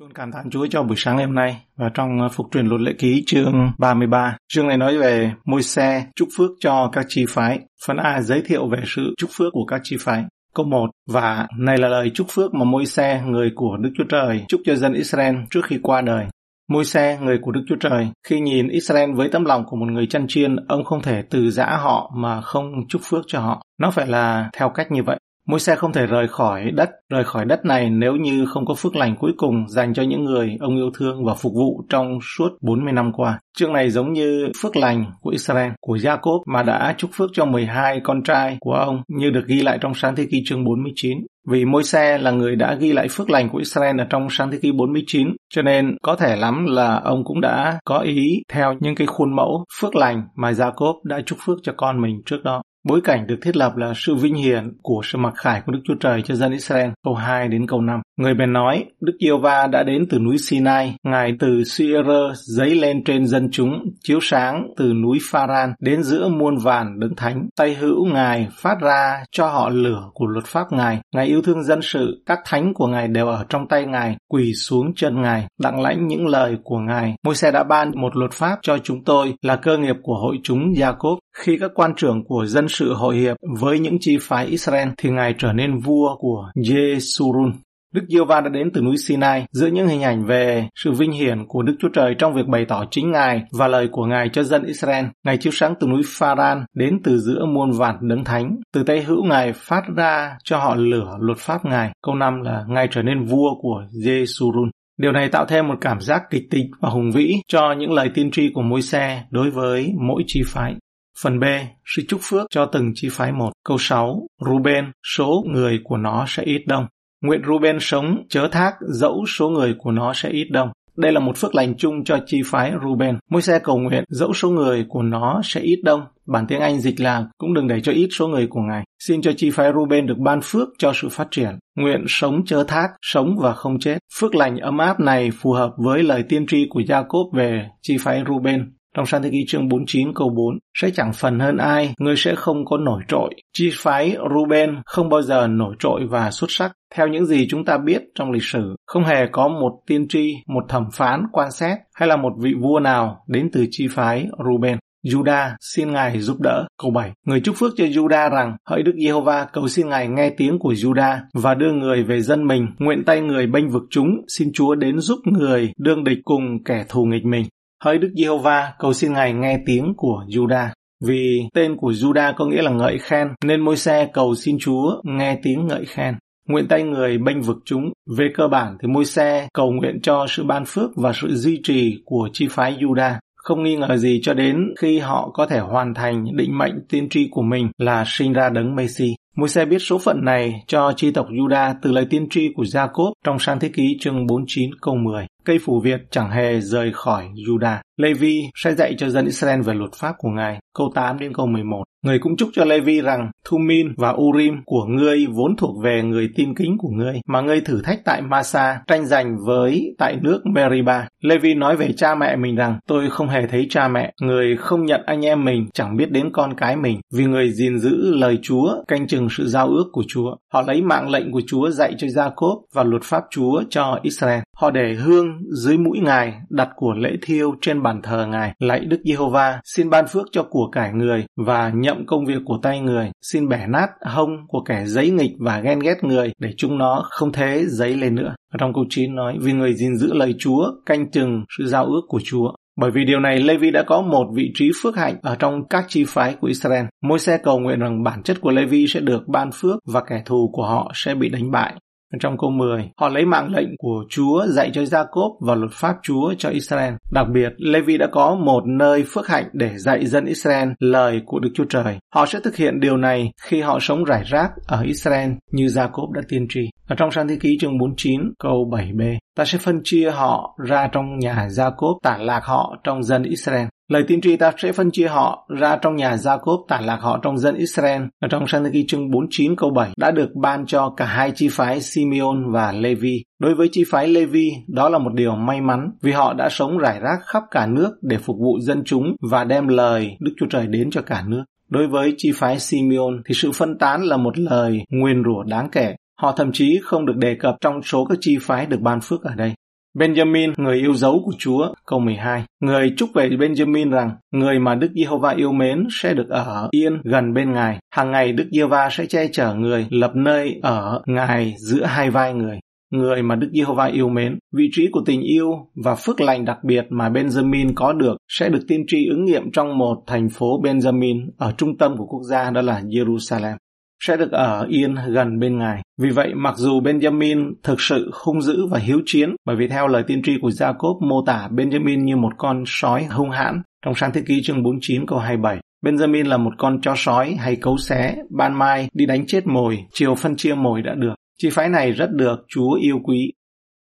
Chúng cảm thán Chúa cho buổi sáng ngày hôm nay và trong ờ, phục truyền luật lệ ký chương 33. Chương này nói về môi xe chúc phước cho các chi phái. Phần A giới thiệu về sự chúc phước của các chi phái. Câu 1 Và này là lời chúc phước mà môi xe người của Đức Chúa Trời chúc cho dân Israel trước khi qua đời. Môi xe người của Đức Chúa Trời, khi nhìn Israel với tấm lòng của một người chăn chiên, ông không thể từ giã họ mà không chúc phước cho họ. Nó phải là theo cách như vậy. Môi xe không thể rời khỏi đất, rời khỏi đất này nếu như không có phước lành cuối cùng dành cho những người ông yêu thương và phục vụ trong suốt 40 năm qua. Chương này giống như phước lành của Israel, của Jacob mà đã chúc phước cho 12 con trai của ông như được ghi lại trong sáng thế ký chương 49. Vì môi xe là người đã ghi lại phước lành của Israel ở trong sáng thế ký 49, cho nên có thể lắm là ông cũng đã có ý theo những cái khuôn mẫu phước lành mà Jacob đã chúc phước cho con mình trước đó. Bối cảnh được thiết lập là sự vinh hiển của sự mặc khải của Đức Chúa Trời cho dân Israel, câu 2 đến câu 5. Người bèn nói, Đức Yêu Va đã đến từ núi Sinai, Ngài từ Seir dấy lên trên dân chúng, chiếu sáng từ núi Pharan đến giữa muôn vàn đấng thánh. Tay hữu Ngài phát ra cho họ lửa của luật pháp Ngài. Ngài yêu thương dân sự, các thánh của Ngài đều ở trong tay Ngài, quỳ xuống chân Ngài, đặng lãnh những lời của Ngài. Môi xe đã ban một luật pháp cho chúng tôi là cơ nghiệp của hội chúng Jacob. Khi các quan trưởng của dân sự hội hiệp với những chi phái Israel thì Ngài trở nên vua của Jesurun. Đức giê va đã đến từ núi Sinai giữa những hình ảnh về sự vinh hiển của Đức Chúa Trời trong việc bày tỏ chính Ngài và lời của Ngài cho dân Israel. Ngài chiếu sáng từ núi Pharan đến từ giữa muôn vạn đấng thánh. Từ tay hữu Ngài phát ra cho họ lửa luật pháp Ngài. Câu 5 là Ngài trở nên vua của Jeshurun. Điều này tạo thêm một cảm giác kịch tính và hùng vĩ cho những lời tiên tri của môi xe đối với mỗi chi phái. Phần B, sự chúc phước cho từng chi phái một. Câu 6, Ruben, số người của nó sẽ ít đông. Nguyện Ruben sống chớ thác dẫu số người của nó sẽ ít đông. Đây là một phước lành chung cho chi phái Ruben. Môi xe cầu nguyện dẫu số người của nó sẽ ít đông. Bản tiếng Anh dịch là cũng đừng để cho ít số người của Ngài. Xin cho chi phái Ruben được ban phước cho sự phát triển. Nguyện sống chớ thác, sống và không chết. Phước lành ấm áp này phù hợp với lời tiên tri của Jacob về chi phái Ruben trong Sáng thế ký chương 49 câu 4, sẽ chẳng phần hơn ai, người sẽ không có nổi trội. Chi phái Ruben không bao giờ nổi trội và xuất sắc. Theo những gì chúng ta biết trong lịch sử, không hề có một tiên tri, một thẩm phán quan xét hay là một vị vua nào đến từ chi phái Ruben. Juda xin Ngài giúp đỡ. Câu 7. Người chúc phước cho Juda rằng, hỡi Đức Giê-hô-va cầu xin Ngài nghe tiếng của Juda và đưa người về dân mình, nguyện tay người bênh vực chúng, xin Chúa đến giúp người đương địch cùng kẻ thù nghịch mình. Hỡi Đức Giê-hô-va, cầu xin Ngài nghe tiếng của Juda. Vì tên của Juda có nghĩa là ngợi khen, nên môi xe cầu xin Chúa nghe tiếng ngợi khen. Nguyện tay người bênh vực chúng. Về cơ bản thì môi xe cầu nguyện cho sự ban phước và sự duy trì của chi phái Juda. Không nghi ngờ gì cho đến khi họ có thể hoàn thành định mệnh tiên tri của mình là sinh ra đấng Messi. Môi xe biết số phận này cho chi tộc Juda từ lời tiên tri của Jacob trong sang thế ký chương 49 câu 10 cây phủ Việt chẳng hề rời khỏi Juda. Levi sẽ dạy cho dân Israel về luật pháp của Ngài, câu 8 đến câu 11. Người cũng chúc cho Levi rằng Thumin và Urim của ngươi vốn thuộc về người tin kính của ngươi, mà ngươi thử thách tại Masa, tranh giành với tại nước Meriba. Levi nói về cha mẹ mình rằng, tôi không hề thấy cha mẹ, người không nhận anh em mình, chẳng biết đến con cái mình, vì người gìn giữ lời Chúa, canh chừng sự giao ước của Chúa. Họ lấy mạng lệnh của Chúa dạy cho Jacob và luật pháp Chúa cho Israel. Họ để hương dưới mũi Ngài, đặt của lễ thiêu trên bàn thờ Ngài, lạy Đức Giê-hô-va, xin ban phước cho của cải người và nhậm công việc của tay người, xin bẻ nát hông của kẻ giấy nghịch và ghen ghét người để chúng nó không thế giấy lên nữa. Ở trong câu 9 nói, vì người gìn giữ lời Chúa, canh chừng sự giao ước của Chúa. Bởi vì điều này, Levi đã có một vị trí phước hạnh ở trong các chi phái của Israel. Môi xe cầu nguyện rằng bản chất của Levi sẽ được ban phước và kẻ thù của họ sẽ bị đánh bại. Trong câu 10, họ lấy mạng lệnh của Chúa dạy cho Jacob và luật pháp Chúa cho Israel. Đặc biệt, Levi đã có một nơi phước hạnh để dạy dân Israel lời của Đức Chúa Trời. Họ sẽ thực hiện điều này khi họ sống rải rác ở Israel như Jacob đã tiên tri. Ở trong Sáng thế ký chương 49 câu 7b, ta sẽ phân chia họ ra trong nhà Jacob tản lạc họ trong dân Israel. Lời tiên tri ta sẽ phân chia họ ra trong nhà Jacob tản lạc họ trong dân Israel. Ở trong sang thế chương 49 câu 7 đã được ban cho cả hai chi phái Simeon và Levi. Đối với chi phái Levi, đó là một điều may mắn vì họ đã sống rải rác khắp cả nước để phục vụ dân chúng và đem lời Đức Chúa Trời đến cho cả nước. Đối với chi phái Simeon thì sự phân tán là một lời nguyên rủa đáng kể. Họ thậm chí không được đề cập trong số các chi phái được ban phước ở đây. Benjamin, người yêu dấu của Chúa, câu 12. Người chúc về Benjamin rằng, người mà Đức Giê-hô-va yêu mến sẽ được ở yên gần bên Ngài. Hàng ngày Đức Giê-hô-va sẽ che chở người, lập nơi ở Ngài giữa hai vai người. Người mà Đức Giê-hô-va yêu mến, vị trí của tình yêu và phước lành đặc biệt mà Benjamin có được sẽ được tiên tri ứng nghiệm trong một thành phố Benjamin ở trung tâm của quốc gia đó là Jerusalem sẽ được ở yên gần bên Ngài. Vì vậy, mặc dù Benjamin thực sự hung dữ và hiếu chiến, bởi vì theo lời tiên tri của Jacob mô tả Benjamin như một con sói hung hãn trong sáng thế ký chương 49 câu 27. Benjamin là một con chó sói hay cấu xé, ban mai đi đánh chết mồi, chiều phân chia mồi đã được. Chi phái này rất được Chúa yêu quý.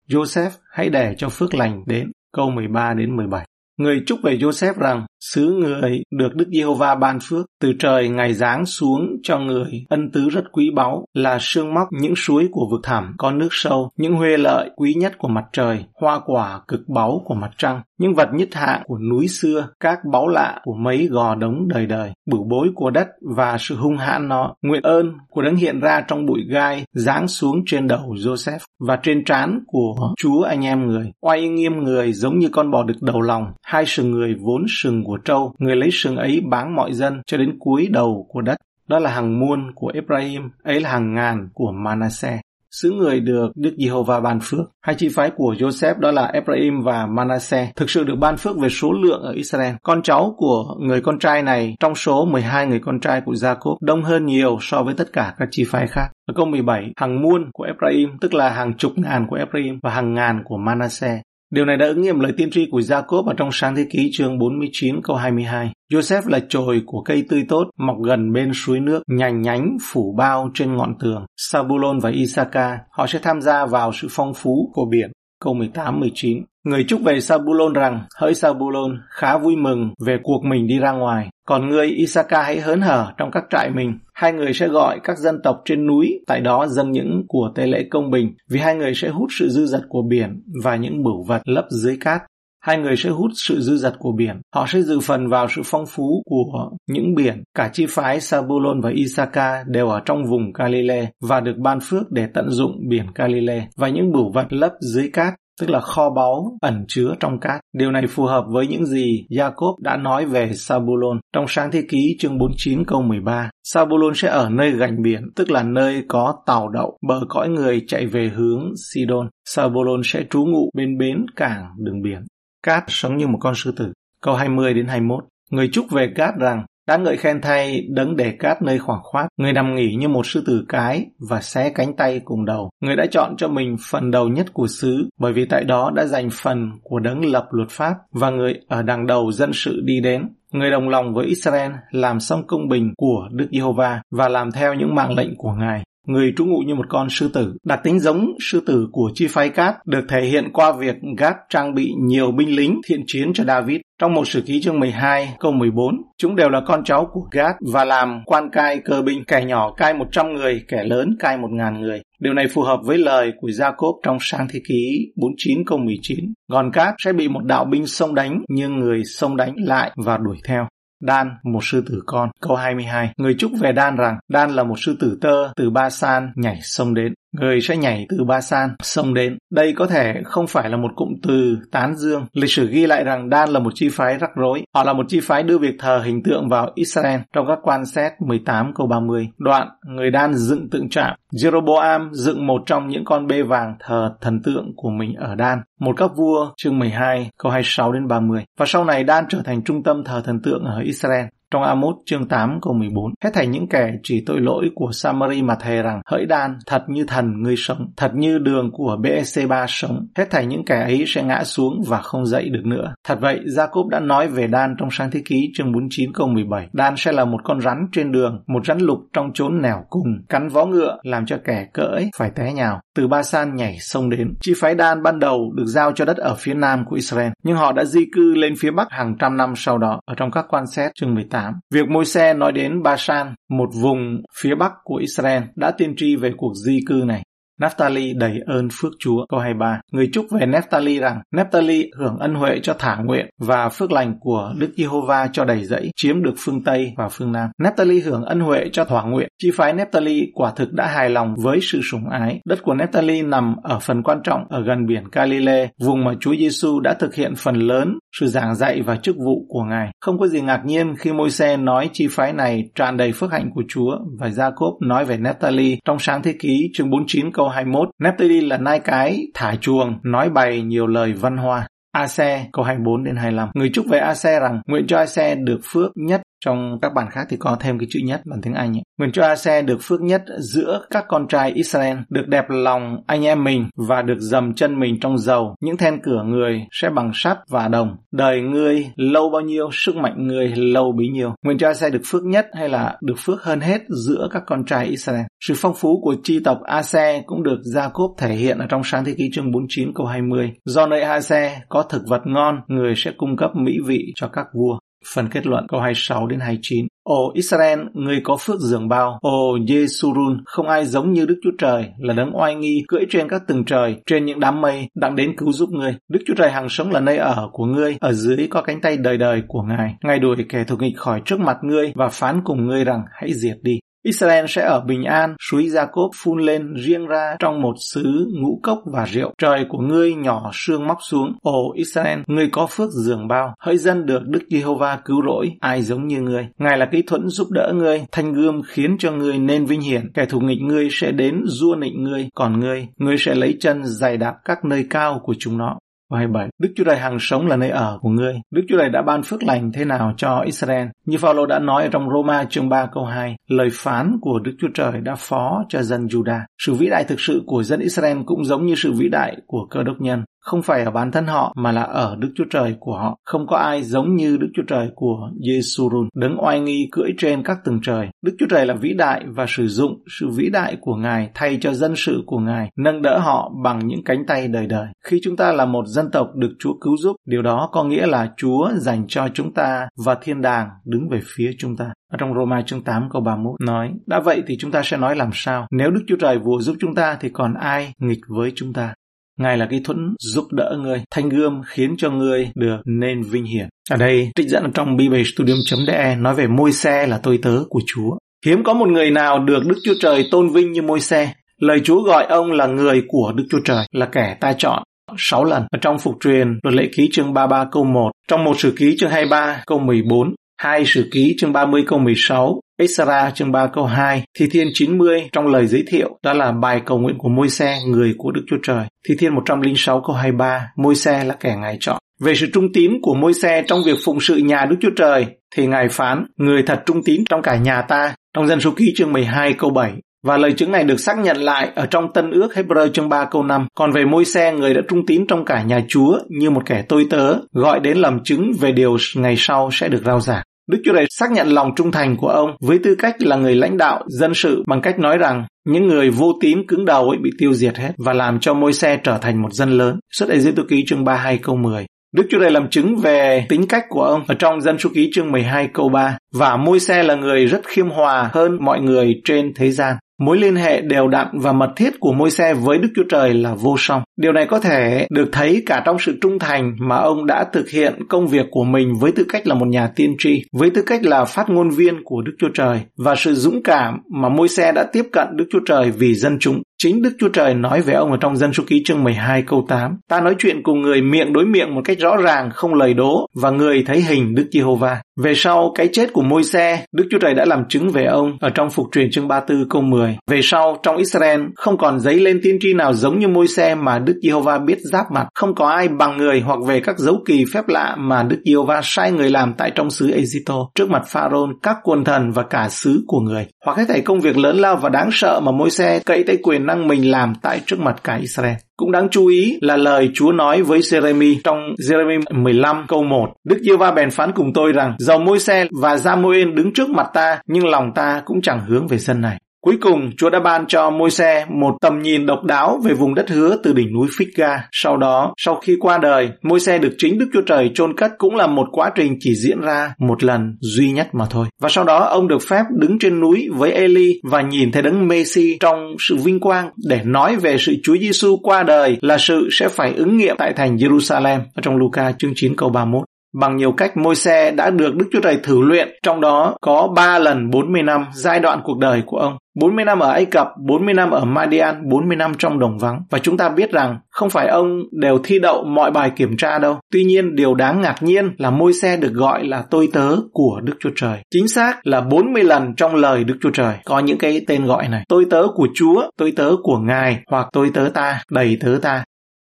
Joseph hãy để cho phước lành đến. Câu 13 đến 17. Người chúc về Joseph rằng, xứ người được Đức Giê-hô-va ban phước, từ trời ngày giáng xuống cho người. Ân tứ rất quý báu, là sương móc những suối của vực thẳm, có nước sâu, những huê lợi quý nhất của mặt trời, hoa quả cực báu của mặt trăng, những vật nhất hạng của núi xưa, các báu lạ của mấy gò đống đời đời. Bửu bối của đất và sự hung hãn nó, nguyện ơn của đấng hiện ra trong bụi gai, giáng xuống trên đầu Joseph và trên trán của Chúa anh em người. Oai nghiêm người giống như con bò đực đầu lòng hai sừng người vốn sừng của trâu, người lấy sừng ấy báng mọi dân cho đến cuối đầu của đất. Đó là hàng muôn của Ephraim, ấy là hàng ngàn của Manasseh. sứ người được Đức Giê-hô-va ban phước. Hai chi phái của Joseph đó là Ephraim và Manasseh thực sự được ban phước về số lượng ở Israel. Con cháu của người con trai này trong số 12 người con trai của Jacob đông hơn nhiều so với tất cả các chi phái khác. Ở câu 17, hàng muôn của Ephraim tức là hàng chục ngàn của Ephraim và hàng ngàn của Manasseh. Điều này đã ứng nghiệm lời tiên tri của Jacob ở trong sáng thế ký chương 49 câu 22. Joseph là chồi của cây tươi tốt, mọc gần bên suối nước, nhành nhánh, phủ bao trên ngọn tường. Sabulon và Isaka, họ sẽ tham gia vào sự phong phú của biển. Câu 18-19 Người chúc về Sabulon rằng, hỡi Sabulon, khá vui mừng về cuộc mình đi ra ngoài. Còn người Isaka hãy hớn hở trong các trại mình. Hai người sẽ gọi các dân tộc trên núi, tại đó dâng những của tế lễ công bình, vì hai người sẽ hút sự dư dật của biển và những bửu vật lấp dưới cát. Hai người sẽ hút sự dư dật của biển. Họ sẽ dự phần vào sự phong phú của những biển. Cả chi phái Sabulon và Isaka đều ở trong vùng Galilee và được ban phước để tận dụng biển Galilee và những bửu vật lấp dưới cát tức là kho báu ẩn chứa trong cát. Điều này phù hợp với những gì Jacob đã nói về Sabulon trong sáng thế ký chương 49 câu 13. Sabulon sẽ ở nơi gành biển, tức là nơi có tàu đậu, bờ cõi người chạy về hướng Sidon. Sabulon sẽ trú ngụ bên bến cảng đường biển. Cát sống như một con sư tử. Câu 20 đến 21. Người chúc về Cát rằng đã ngợi khen thay đấng để cát nơi khoảng khoát. Người nằm nghỉ như một sư tử cái và xé cánh tay cùng đầu. Người đã chọn cho mình phần đầu nhất của xứ, bởi vì tại đó đã dành phần của đấng lập luật pháp và người ở đằng đầu dân sự đi đến. Người đồng lòng với Israel làm xong công bình của Đức Giê-hô-va và làm theo những mạng lệnh của Ngài người trú ngụ như một con sư tử. Đặc tính giống sư tử của chi phái Cát được thể hiện qua việc Gad trang bị nhiều binh lính thiện chiến cho David. Trong một sử ký chương 12 câu 14, chúng đều là con cháu của Gad và làm quan cai cơ binh, kẻ nhỏ cai 100 người, kẻ lớn cai 1.000 người. Điều này phù hợp với lời của Jacob trong sang thế ký 49 câu 19. Gòn cát sẽ bị một đạo binh sông đánh, nhưng người sông đánh lại và đuổi theo. Đan, một sư tử con. Câu 22. Người chúc về Đan rằng Đan là một sư tử tơ từ Ba San nhảy sông đến người sẽ nhảy từ Ba San sông đến. Đây có thể không phải là một cụm từ tán dương. Lịch sử ghi lại rằng Dan là một chi phái rắc rối. Họ là một chi phái đưa việc thờ hình tượng vào Israel trong các quan xét 18 câu 30. Đoạn, người Dan dựng tượng trạm. Jeroboam dựng một trong những con bê vàng thờ thần tượng của mình ở Dan. Một các vua chương 12 câu 26 đến 30. Và sau này Dan trở thành trung tâm thờ thần tượng ở Israel. Trong Amos chương 8 câu 14, hết thảy những kẻ chỉ tội lỗi của Samari mà thề rằng hỡi đan, thật như thần ngươi sống, thật như đường của BEC3 sống, hết thảy những kẻ ấy sẽ ngã xuống và không dậy được nữa. Thật vậy, Jacob đã nói về đan trong sáng thế ký chương 49 câu 17, đan sẽ là một con rắn trên đường, một rắn lục trong chốn nẻo cùng, cắn vó ngựa làm cho kẻ cưỡi phải té nhào. Từ Ba San nhảy sông đến, chi phái đan ban đầu được giao cho đất ở phía nam của Israel, nhưng họ đã di cư lên phía bắc hàng trăm năm sau đó ở trong các quan xét chương 18 8. Việc môi xe nói đến Bashan, một vùng phía bắc của Israel, đã tiên tri về cuộc di cư này. Naphtali đầy ơn phước Chúa. Câu 23. Người chúc về Naphtali rằng Naphtali hưởng ân huệ cho thả nguyện và phước lành của Đức Giê-hô-va cho đầy dẫy, chiếm được phương Tây và phương Nam. Naphtali hưởng ân huệ cho thỏa nguyện. Chi phái Naphtali quả thực đã hài lòng với sự sủng ái. Đất của Naphtali nằm ở phần quan trọng ở gần biển Galilee, vùng mà Chúa Giêsu đã thực hiện phần lớn sự giảng dạy và chức vụ của Ngài. Không có gì ngạc nhiên khi môi xe nói chi phái này tràn đầy phước hạnh của Chúa và Jacob nói về Naphtali trong sáng thế ký chương 49 câu 21. Naphtali là nai cái, thả chuồng, nói bày nhiều lời văn hoa. Ase câu 24 đến 25. Người chúc về Ase rằng nguyện cho Ase được phước nhất trong các bản khác thì có thêm cái chữ nhất bản tiếng Anh ấy. Nguyện cho Ase được phước nhất giữa các con trai Israel, được đẹp lòng anh em mình và được dầm chân mình trong dầu. Những then cửa người sẽ bằng sắt và đồng. Đời ngươi lâu bao nhiêu, sức mạnh ngươi lâu bấy nhiêu. Nguyện cho Ase được phước nhất hay là được phước hơn hết giữa các con trai Israel. Sự phong phú của chi tộc Ase cũng được Jacob thể hiện ở trong sáng thế ký chương 49 câu 20. Do nơi Ase có thực vật ngon, người sẽ cung cấp mỹ vị cho các vua. Phần kết luận câu 26 đến 29. Ồ Israel, người có phước dường bao. Ồ Jesurun, không ai giống như Đức Chúa Trời, là đấng oai nghi, cưỡi trên các tầng trời, trên những đám mây, đặng đến cứu giúp ngươi. Đức Chúa Trời hàng sống là nơi ở của ngươi, ở dưới có cánh tay đời đời của Ngài. Ngài đuổi kẻ thù nghịch khỏi trước mặt ngươi và phán cùng ngươi rằng hãy diệt đi. Israel sẽ ở bình an, suối Jacob phun lên riêng ra trong một xứ ngũ cốc và rượu. Trời của ngươi nhỏ sương móc xuống. Ồ Israel, ngươi có phước dường bao. Hỡi dân được Đức Giê-hô-va cứu rỗi, ai giống như ngươi. Ngài là kỹ thuẫn giúp đỡ ngươi, thanh gươm khiến cho ngươi nên vinh hiển. Kẻ thù nghịch ngươi sẽ đến rua nịnh ngươi, còn ngươi, ngươi sẽ lấy chân giày đạp các nơi cao của chúng nó. Câu 27. Đức Chúa Trời hằng sống là nơi ở của ngươi. Đức Chúa Trời đã ban phước lành thế nào cho Israel? Như Phaolô đã nói ở trong Roma chương 3 câu 2, lời phán của Đức Chúa Trời đã phó cho dân Judah. Sự vĩ đại thực sự của dân Israel cũng giống như sự vĩ đại của cơ đốc nhân không phải ở bản thân họ mà là ở Đức Chúa Trời của họ. Không có ai giống như Đức Chúa Trời của Giê-su-run đấng oai nghi cưỡi trên các tầng trời. Đức Chúa Trời là vĩ đại và sử dụng sự vĩ đại của Ngài thay cho dân sự của Ngài, nâng đỡ họ bằng những cánh tay đời đời. Khi chúng ta là một dân tộc được Chúa cứu giúp, điều đó có nghĩa là Chúa dành cho chúng ta và thiên đàng đứng về phía chúng ta. Ở trong Roma chương 8 câu 31 nói, đã vậy thì chúng ta sẽ nói làm sao? Nếu Đức Chúa Trời vừa giúp chúng ta thì còn ai nghịch với chúng ta? Ngài là cái thuẫn giúp đỡ người, thanh gươm khiến cho người được nên vinh hiển. Ở đây, trích dẫn ở trong biblestudium.de nói về môi xe là tôi tớ của Chúa. Hiếm có một người nào được Đức Chúa Trời tôn vinh như môi xe. Lời Chúa gọi ông là người của Đức Chúa Trời, là kẻ ta chọn. 6 lần ở trong phục truyền luật lệ ký chương 33 câu 1, trong một sử ký chương 23 câu 14, hai sử ký chương 30 câu 16, Esra chương 3 câu 2, Thi Thiên 90 trong lời giới thiệu đó là bài cầu nguyện của môi xe người của Đức Chúa Trời. Thi Thiên 106 câu 23, môi xe là kẻ Ngài chọn. Về sự trung tín của môi xe trong việc phụng sự nhà Đức Chúa Trời, thì Ngài phán, người thật trung tín trong cả nhà ta, trong dân số ký chương 12 câu 7. Và lời chứng này được xác nhận lại ở trong Tân ước Hebrew chương 3 câu 5. Còn về môi xe, người đã trung tín trong cả nhà Chúa như một kẻ tôi tớ, gọi đến làm chứng về điều ngày sau sẽ được rao giảng. Đức Chúa Trời xác nhận lòng trung thành của ông với tư cách là người lãnh đạo dân sự bằng cách nói rằng, những người vô tín cứng đầu ấy bị tiêu diệt hết và làm cho môi xe trở thành một dân lớn. Xuất Ê Tô Ký chương 32 câu 10. Đức Chúa Trời làm chứng về tính cách của ông ở trong dân số ký chương 12 câu 3 và môi xe là người rất khiêm hòa hơn mọi người trên thế gian. Mối liên hệ đều đặn và mật thiết của môi xe với Đức Chúa Trời là vô song. Điều này có thể được thấy cả trong sự trung thành mà ông đã thực hiện công việc của mình với tư cách là một nhà tiên tri, với tư cách là phát ngôn viên của Đức Chúa Trời và sự dũng cảm mà môi xe đã tiếp cận Đức Chúa Trời vì dân chúng. Chính Đức Chúa Trời nói về ông ở trong dân số ký chương 12 câu 8. Ta nói chuyện cùng người miệng đối miệng một cách rõ ràng, không lời đố, và người thấy hình Đức Giê-hô-va. Về sau cái chết của môi xe, Đức Chúa Trời đã làm chứng về ông ở trong phục truyền chương 34 câu 10. Về sau, trong Israel, không còn giấy lên tiên tri nào giống như môi xe mà Đức Giê-hô-va biết giáp mặt. Không có ai bằng người hoặc về các dấu kỳ phép lạ mà Đức Giê-hô-va sai người làm tại trong xứ Egypto, trước mặt Pharaoh, các quần thần và cả xứ của người. Hoặc hết thảy công việc lớn lao và đáng sợ mà môi xe cậy tay quyền năng mình làm tại trước mặt cả Israel. Cũng đáng chú ý là lời Chúa nói với Jeremy trong Jeremy 15 câu 1. Đức giê va bèn phán cùng tôi rằng, dầu môi xe và Samuel đứng trước mặt ta, nhưng lòng ta cũng chẳng hướng về dân này. Cuối cùng, Chúa đã ban cho Môi-se một tầm nhìn độc đáo về vùng đất hứa từ đỉnh núi Phích-ga. Sau đó, sau khi qua đời, Môi-se được chính Đức Chúa Trời chôn cất cũng là một quá trình chỉ diễn ra một lần duy nhất mà thôi. Và sau đó ông được phép đứng trên núi với Eli và nhìn thấy đấng Messi trong sự vinh quang để nói về sự Chúa Giêsu qua đời là sự sẽ phải ứng nghiệm tại thành Jerusalem ở trong Luca chương 9 câu 31. Bằng nhiều cách môi xe đã được Đức Chúa Trời thử luyện, trong đó có 3 lần 40 năm giai đoạn cuộc đời của ông. 40 năm ở Ai Cập, 40 năm ở Madian, 40 năm trong đồng vắng. Và chúng ta biết rằng không phải ông đều thi đậu mọi bài kiểm tra đâu. Tuy nhiên, điều đáng ngạc nhiên là môi xe được gọi là tôi tớ của Đức Chúa Trời. Chính xác là 40 lần trong lời Đức Chúa Trời có những cái tên gọi này. Tôi tớ của Chúa, tôi tớ của Ngài hoặc tôi tớ ta, đầy tớ ta.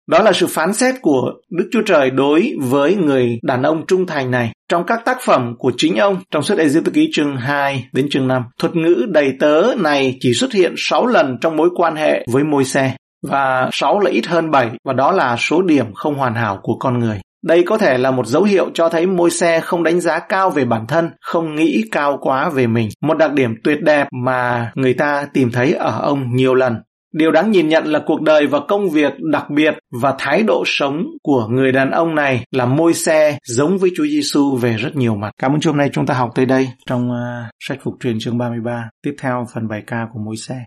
Đó là sự phán xét của Đức Chúa Trời đối với người đàn ông trung thành này. Trong các tác phẩm của chính ông, trong suốt Ai Cập ký chương 2 đến chương 5, thuật ngữ đầy tớ này chỉ xuất hiện 6 lần trong mối quan hệ với môi xe và 6 là ít hơn 7 và đó là số điểm không hoàn hảo của con người. Đây có thể là một dấu hiệu cho thấy môi xe không đánh giá cao về bản thân, không nghĩ cao quá về mình. Một đặc điểm tuyệt đẹp mà người ta tìm thấy ở ông nhiều lần. Điều đáng nhìn nhận là cuộc đời và công việc đặc biệt và thái độ sống của người đàn ông này là môi xe giống với Chúa Giêsu về rất nhiều mặt. Cảm ơn hôm nay chúng ta học tới đây trong uh, sách phục truyền chương 33. Tiếp theo phần bài ca của môi xe.